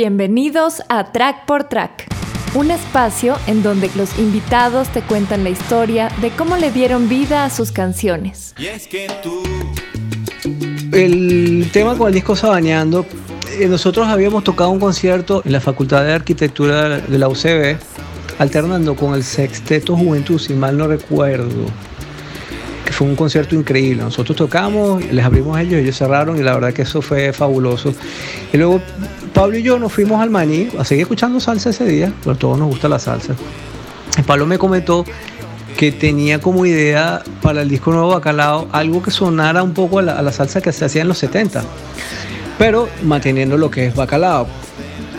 Bienvenidos a Track por Track, un espacio en donde los invitados te cuentan la historia de cómo le dieron vida a sus canciones. El tema con el disco Sabaneando, eh, nosotros habíamos tocado un concierto en la Facultad de Arquitectura de la UCB, alternando con el Sexteto Juventud, si mal no recuerdo que fue un concierto increíble. Nosotros tocamos, les abrimos a ellos, ellos cerraron y la verdad que eso fue fabuloso. Y luego Pablo y yo nos fuimos al Maní a seguir escuchando salsa ese día, pero a todos nos gusta la salsa. Pablo me comentó que tenía como idea para el disco nuevo Bacalao algo que sonara un poco a la, salsa que se hacía en los 70, pero manteniendo lo que es Bacalao.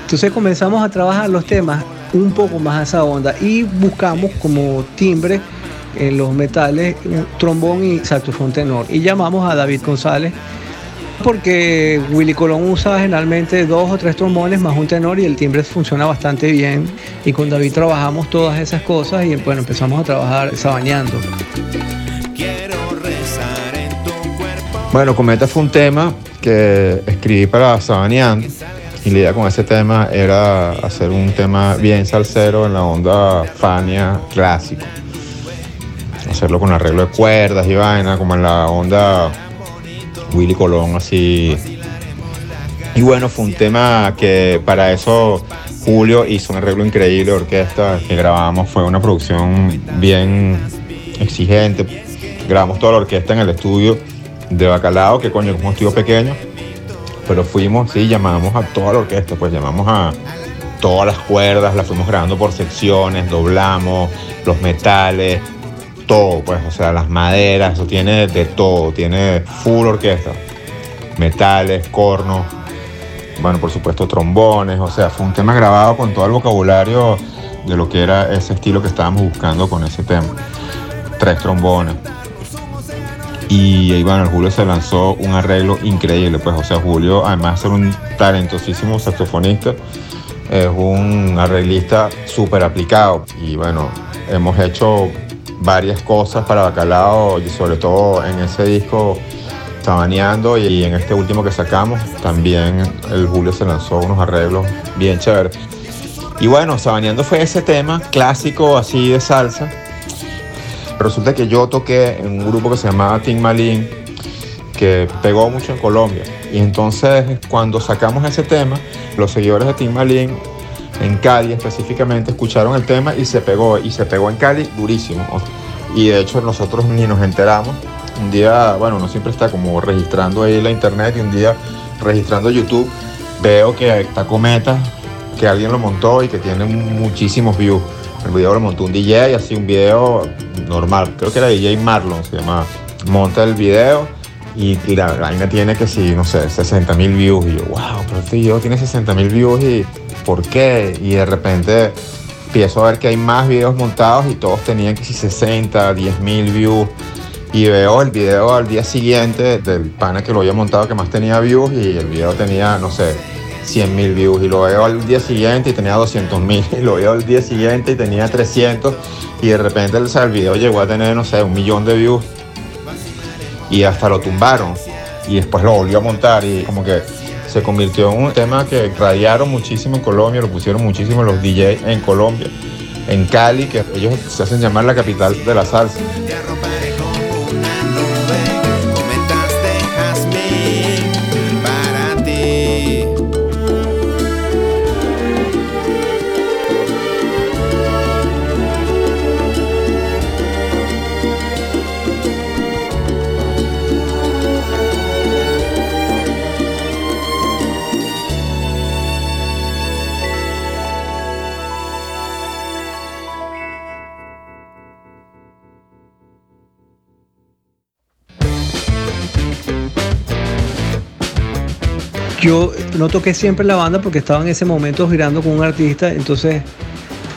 Entonces comenzamos a trabajar los temas un poco más a esa onda y buscamos como timbre en los metales, trombón y saxofón tenor. Y llamamos a David González porque Willy Colón usa generalmente dos o tres trombones más un tenor y el timbre funciona bastante bien. Y con David trabajamos todas esas cosas y bueno, empezamos a trabajar sabaneando. Bueno, Cometa fue un tema que escribí para Sabaneando y la idea con ese tema era hacer un tema bien salsero en la onda Fania clásico hacerlo con arreglo de cuerdas y vaina, como en la onda Willy Colón, así. Y bueno, fue un tema que para eso Julio hizo un arreglo increíble orquesta que grabamos, fue una producción bien exigente. Grabamos toda la orquesta en el estudio de Bacalao, que coño, como un estudio pequeño, pero fuimos, sí, llamamos a toda la orquesta, pues llamamos a todas las cuerdas, las fuimos grabando por secciones, doblamos los metales, todo, pues, o sea, las maderas, eso tiene de todo, tiene full orquesta, metales, cornos, bueno, por supuesto trombones, o sea, fue un tema grabado con todo el vocabulario de lo que era ese estilo que estábamos buscando con ese tema. Tres trombones. Y ahí bueno, Julio se lanzó un arreglo increíble, pues, o sea, Julio, además de ser un talentosísimo saxofonista, es un arreglista súper aplicado. Y bueno, hemos hecho varias cosas para Bacalao y sobre todo en ese disco Sabaneando y en este último que sacamos también el Julio se lanzó unos arreglos bien chéveres. Y bueno, Sabaneando fue ese tema clásico así de salsa. Resulta que yo toqué en un grupo que se llamaba Tim Malin que pegó mucho en Colombia. Y entonces cuando sacamos ese tema, los seguidores de Tim Malin en Cali específicamente, escucharon el tema y se pegó, y se pegó en Cali durísimo. Y de hecho nosotros ni nos enteramos. Un día, bueno, uno siempre está como registrando ahí la internet y un día registrando YouTube, veo que está Cometa, que alguien lo montó y que tiene muchísimos views. El video lo montó un DJ, así un video normal, creo que era DJ Marlon, se llama. Monta el video y, la vaina tiene que sí, no sé, 60 mil views. Y yo, wow, pero este video tiene 60 mil views y ¿por qué? Y de repente empiezo a ver que hay más videos montados y todos tenían que si 60, 10 mil views. Y veo el video al día siguiente del pana que lo había montado que más tenía views y el video tenía, no sé, 100 mil views. Y lo veo al día siguiente y tenía 200 mil. Y lo veo al día siguiente y tenía 300. Y de repente el, el video llegó a tener, no sé, un millón de views. Y hasta lo tumbaron. Y después lo volvió a montar y como que se convirtió en un tema que radiaron muchísimo en Colombia, lo pusieron muchísimo los DJs en Colombia, en Cali, que ellos se hacen llamar la capital de la salsa. Yo no toqué siempre la banda porque estaba en ese momento girando con un artista, entonces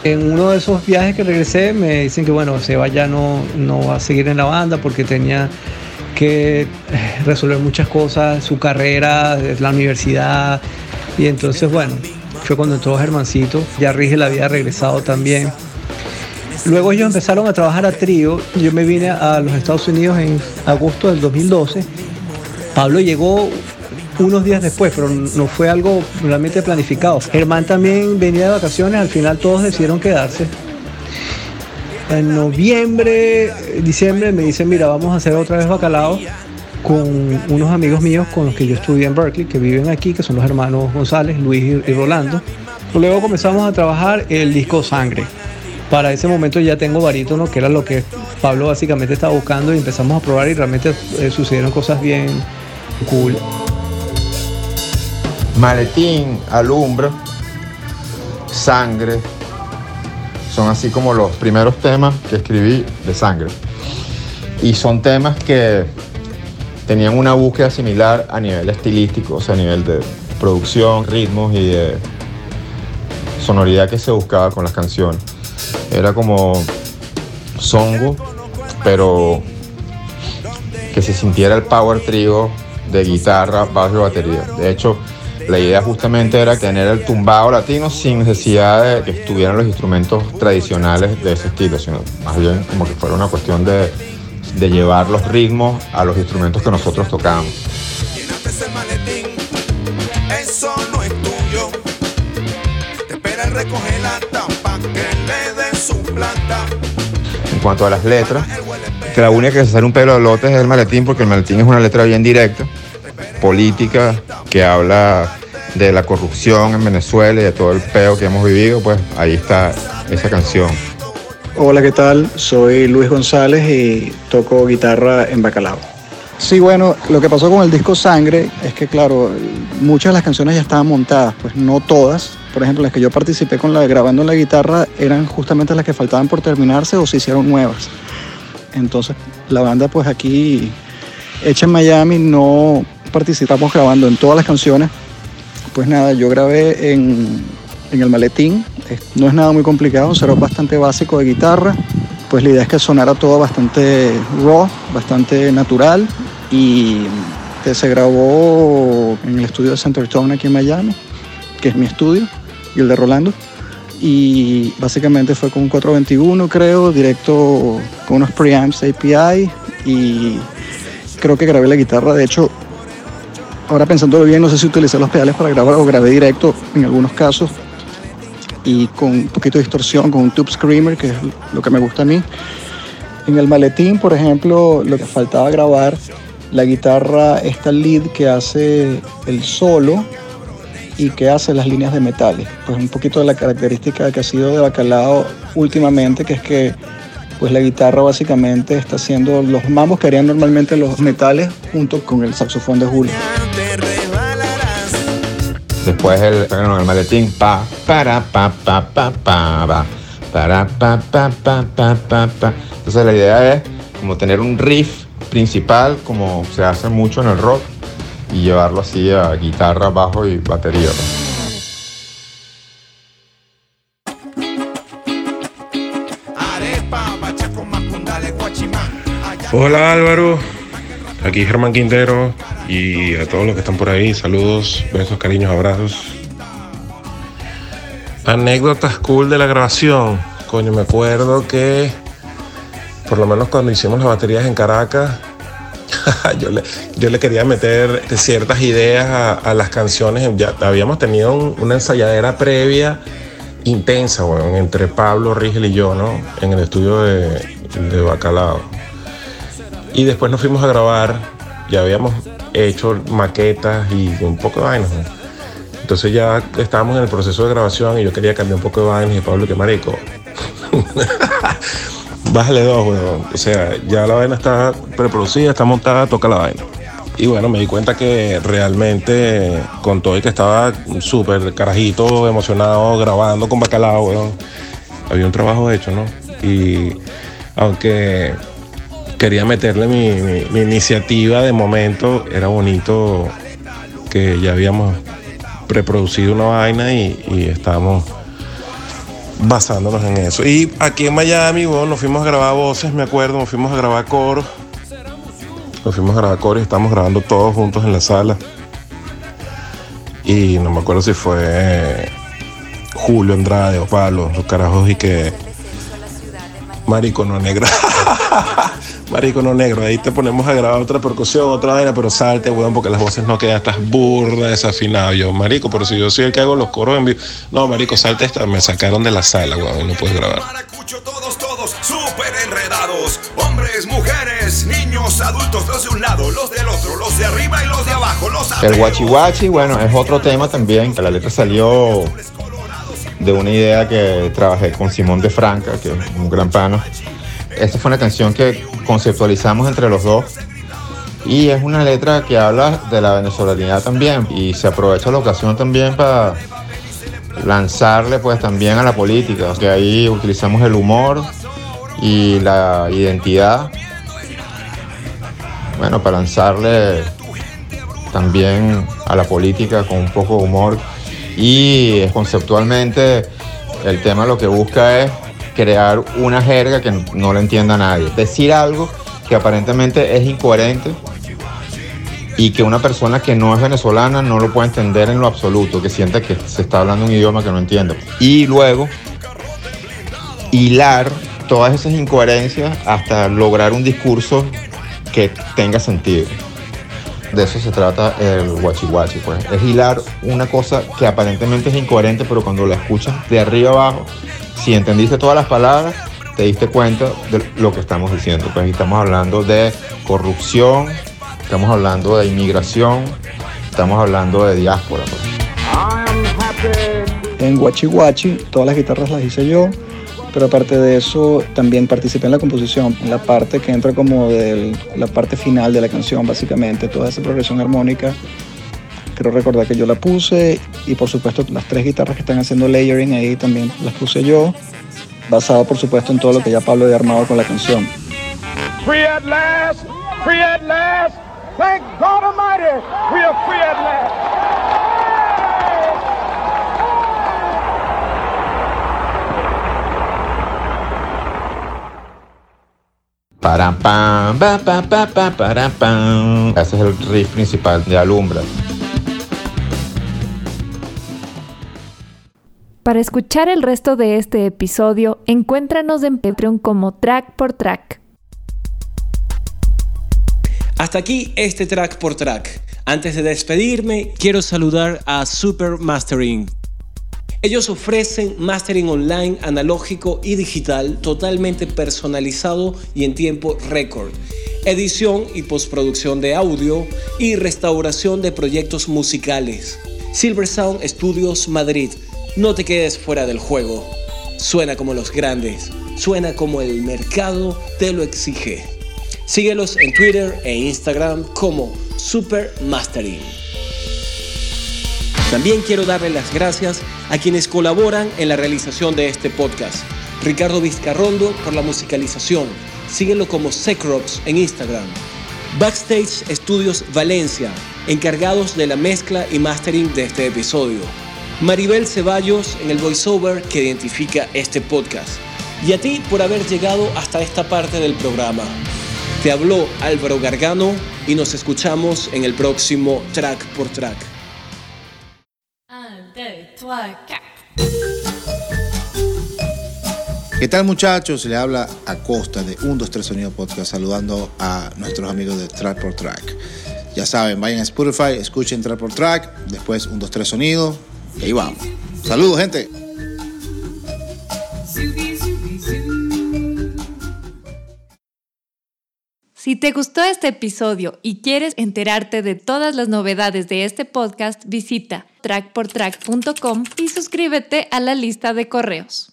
en uno de esos viajes que regresé me dicen que bueno, Seba ya no, no va a seguir en la banda porque tenía que eh, resolver muchas cosas, su carrera, la universidad, y entonces bueno, fue cuando entró Germancito, ya Rige había regresado también. Luego ellos empezaron a trabajar a trío, yo me vine a los Estados Unidos en agosto del 2012, Pablo llegó unos días después, pero no fue algo realmente planificado. Germán también venía de vacaciones, al final todos decidieron quedarse. En noviembre, diciembre me dicen, mira, vamos a hacer otra vez bacalao con unos amigos míos con los que yo estudié en Berkeley, que viven aquí, que son los hermanos González, Luis y Rolando. Luego comenzamos a trabajar el disco Sangre. Para ese momento ya tengo barítono, que era lo que Pablo básicamente estaba buscando y empezamos a probar y realmente eh, sucedieron cosas bien cool. Maletín, alumbra, sangre, son así como los primeros temas que escribí de sangre. Y son temas que tenían una búsqueda similar a nivel estilístico, o sea, a nivel de producción, ritmos y de sonoridad que se buscaba con las canciones. Era como songo, pero que se sintiera el power trio de guitarra, bajo batería. De hecho, la idea justamente era tener el tumbado latino sin necesidad de que estuvieran los instrumentos tradicionales de ese estilo, sino más bien como que fuera una cuestión de, llevar los ritmos a los instrumentos que nosotros tocábamos. En cuanto a las letras, que la única que se sale un pelo de lote es el maletín, porque el maletín es una letra bien directa, política, que habla de la corrupción en Venezuela y de todo el peo que hemos vivido, pues ahí está esa canción. Hola, ¿qué tal? Soy Luis González y toco guitarra en Bacalao. Sí, bueno, lo que pasó con el disco Sangre es que, claro, muchas de las canciones ya estaban montadas, pues no todas. Por ejemplo, las que yo participé con la grabando en la guitarra eran justamente las que faltaban por terminarse o se hicieron nuevas. Entonces, la banda, pues aquí, hecha en Miami, no participamos grabando en todas las canciones. Pues nada, yo grabé en, en el maletín. No es nada muy complicado, será bastante básico de guitarra. Pues la idea es que sonara todo bastante raw, bastante natural y que se grabó en el estudio de Centertone aquí en Miami, que es mi estudio, y el de Rolando. Y básicamente fue con un 421, creo, directo con unos preamps API y creo que grabé la guitarra. De hecho, ahora pensándolo bien, no sé si utilicé los pedales para grabar o grabé directo en algunos casos y con un poquito de distorsión, con un tube screamer, que es lo que me gusta a mí. En el maletín, por ejemplo, lo que faltaba grabar, la guitarra, esta lead que hace el solo y que hace las líneas de metales. Pues un poquito de la característica que ha sido de Bacalao últimamente, que es que pues la guitarra básicamente está haciendo los mambos que harían normalmente los metales junto con el saxofón de Julio. Después el, el maletín pa para pa pa pa pa pa para pa pa pa pa pa pa. Entonces la idea es como tener un riff principal como se hace mucho en el rock y llevarlo así a guitarra, bajo y batería. Hola Álvaro, aquí Germán Quintero y a todos los que están por ahí, saludos, besos, cariños, abrazos. Anécdotas cool de la grabación. Coño, me acuerdo que por lo menos cuando hicimos las baterías en Caracas, yo, le, quería meter ciertas ideas a, las canciones. Ya habíamos tenido una ensayadera previa intensa, bueno, entre Pablo, Rigel y yo, ¿no? En el estudio de, de Bacalao. Y después nos fuimos a grabar, ya habíamos hecho maquetas y un poco de vainas. Entonces ya estábamos en el proceso de grabación y yo quería cambiar un poco de vainas y Pablo, que marico. Bájale dos, weón. O sea, ya la vaina está preproducida, está montada, toca la vaina. Y bueno, me di cuenta que realmente con todo y que estaba súper carajito, emocionado, grabando con bacalao, weón, había un trabajo hecho, ¿no? Y aunque quería meterle mi, iniciativa de momento, era bonito que ya habíamos preproducido una vaina y, y estábamos basándonos en eso. Y aquí en Miami, bueno, nos fuimos a grabar voces, me acuerdo, nos fuimos a grabar coros. Nos fuimos a grabar coros y estamos grabando todos juntos en la sala. Y no me acuerdo si fue Julio Andrade o Pablo, los carajos y que. Marico, no negra. Marico, no negro, ahí te ponemos a grabar otra percusión, otra vaina, pero salte, weón, porque las voces no quedan, estás burda, desafinado. Yo, marico, pero si yo soy el que hago los coros en vivo. No, marico, salte esta, me sacaron de la sala, weón, no puedes grabar. todos, todos, súper enredados. Hombres, mujeres, niños, adultos, los de un lado, los del otro, los de arriba y los de abajo, los El guachi guachi, bueno, es otro tema también, que la letra salió de una idea que trabajé con Simón de Franca, que es un gran pana. Esta fue una canción que conceptualizamos entre los dos y es una letra que habla de la venezolanidad también y se aprovecha la ocasión también para lanzarle pues también a la política, que ahí utilizamos el humor y la identidad, bueno, para lanzarle también a la política con un poco de humor y conceptualmente el tema lo que busca es crear una jerga que no lo entienda nadie. Decir algo que aparentemente es incoherente y que una persona que no es venezolana no lo puede entender en lo absoluto, que siente que se está hablando un idioma que no entiende. Y luego hilar todas esas incoherencias hasta lograr un discurso que tenga sentido. De eso se trata el guachi guachi, pues. Es hilar una cosa que aparentemente es incoherente, pero cuando la escuchas de arriba abajo, si entendiste todas las palabras, te diste cuenta de lo que estamos diciendo. Pues estamos hablando de corrupción, estamos hablando de inmigración, estamos hablando de diáspora. Pues. En Guachi Guachi, todas las guitarras las hice yo, pero aparte de eso también participé en la composición, en la parte que entra como de la parte final de la canción, básicamente, toda esa progresión armónica. Quiero recordar que yo la puse y por supuesto las tres guitarras que están haciendo layering ahí también las puse yo, basado por supuesto en todo lo que ya Pablo había armado con la canción. Free at last, free at last, thank God Almighty, we are free at last. Param, pam, pa, pa, pa, pa, param, pam. Ese es el riff principal de Alumbra. Para escuchar el resto de este episodio, encuéntranos en Patreon como Track por Track. Hasta aquí este track por track. Antes de despedirme, quiero saludar a Super Mastering. Ellos ofrecen mastering online, analógico y digital totalmente personalizado y en tiempo récord. Edición y postproducción de audio y restauración de proyectos musicales. Silver Sound Studios Madrid no te quedes fuera del juego. Suena como los grandes. Suena como el mercado te lo exige. Síguelos en Twitter e Instagram como Super Mastering. También quiero darle las gracias a quienes colaboran en la realización de este podcast. Ricardo Vizcarrondo por la musicalización. Síguelo como Secrops en Instagram. Backstage Studios Valencia, encargados de la mezcla y mastering de este episodio. Maribel Ceballos en el voiceover que identifica este podcast. Y a ti por haber llegado hasta esta parte del programa. Te habló Álvaro Gargano y nos escuchamos en el próximo Track por Track. ¿Qué tal muchachos? Le habla Acosta de 1, 2, 3 Sonido Podcast saludando a nuestros amigos de Track por Track. Ya saben, vayan a Spotify, escuchen Track por Track, después 1, 2, 3 Sonido, ahí vamos. Saludos, gente. Si te gustó este episodio y quieres enterarte de todas las novedades de este podcast, visita trackportrack.com y suscríbete a la lista de correos.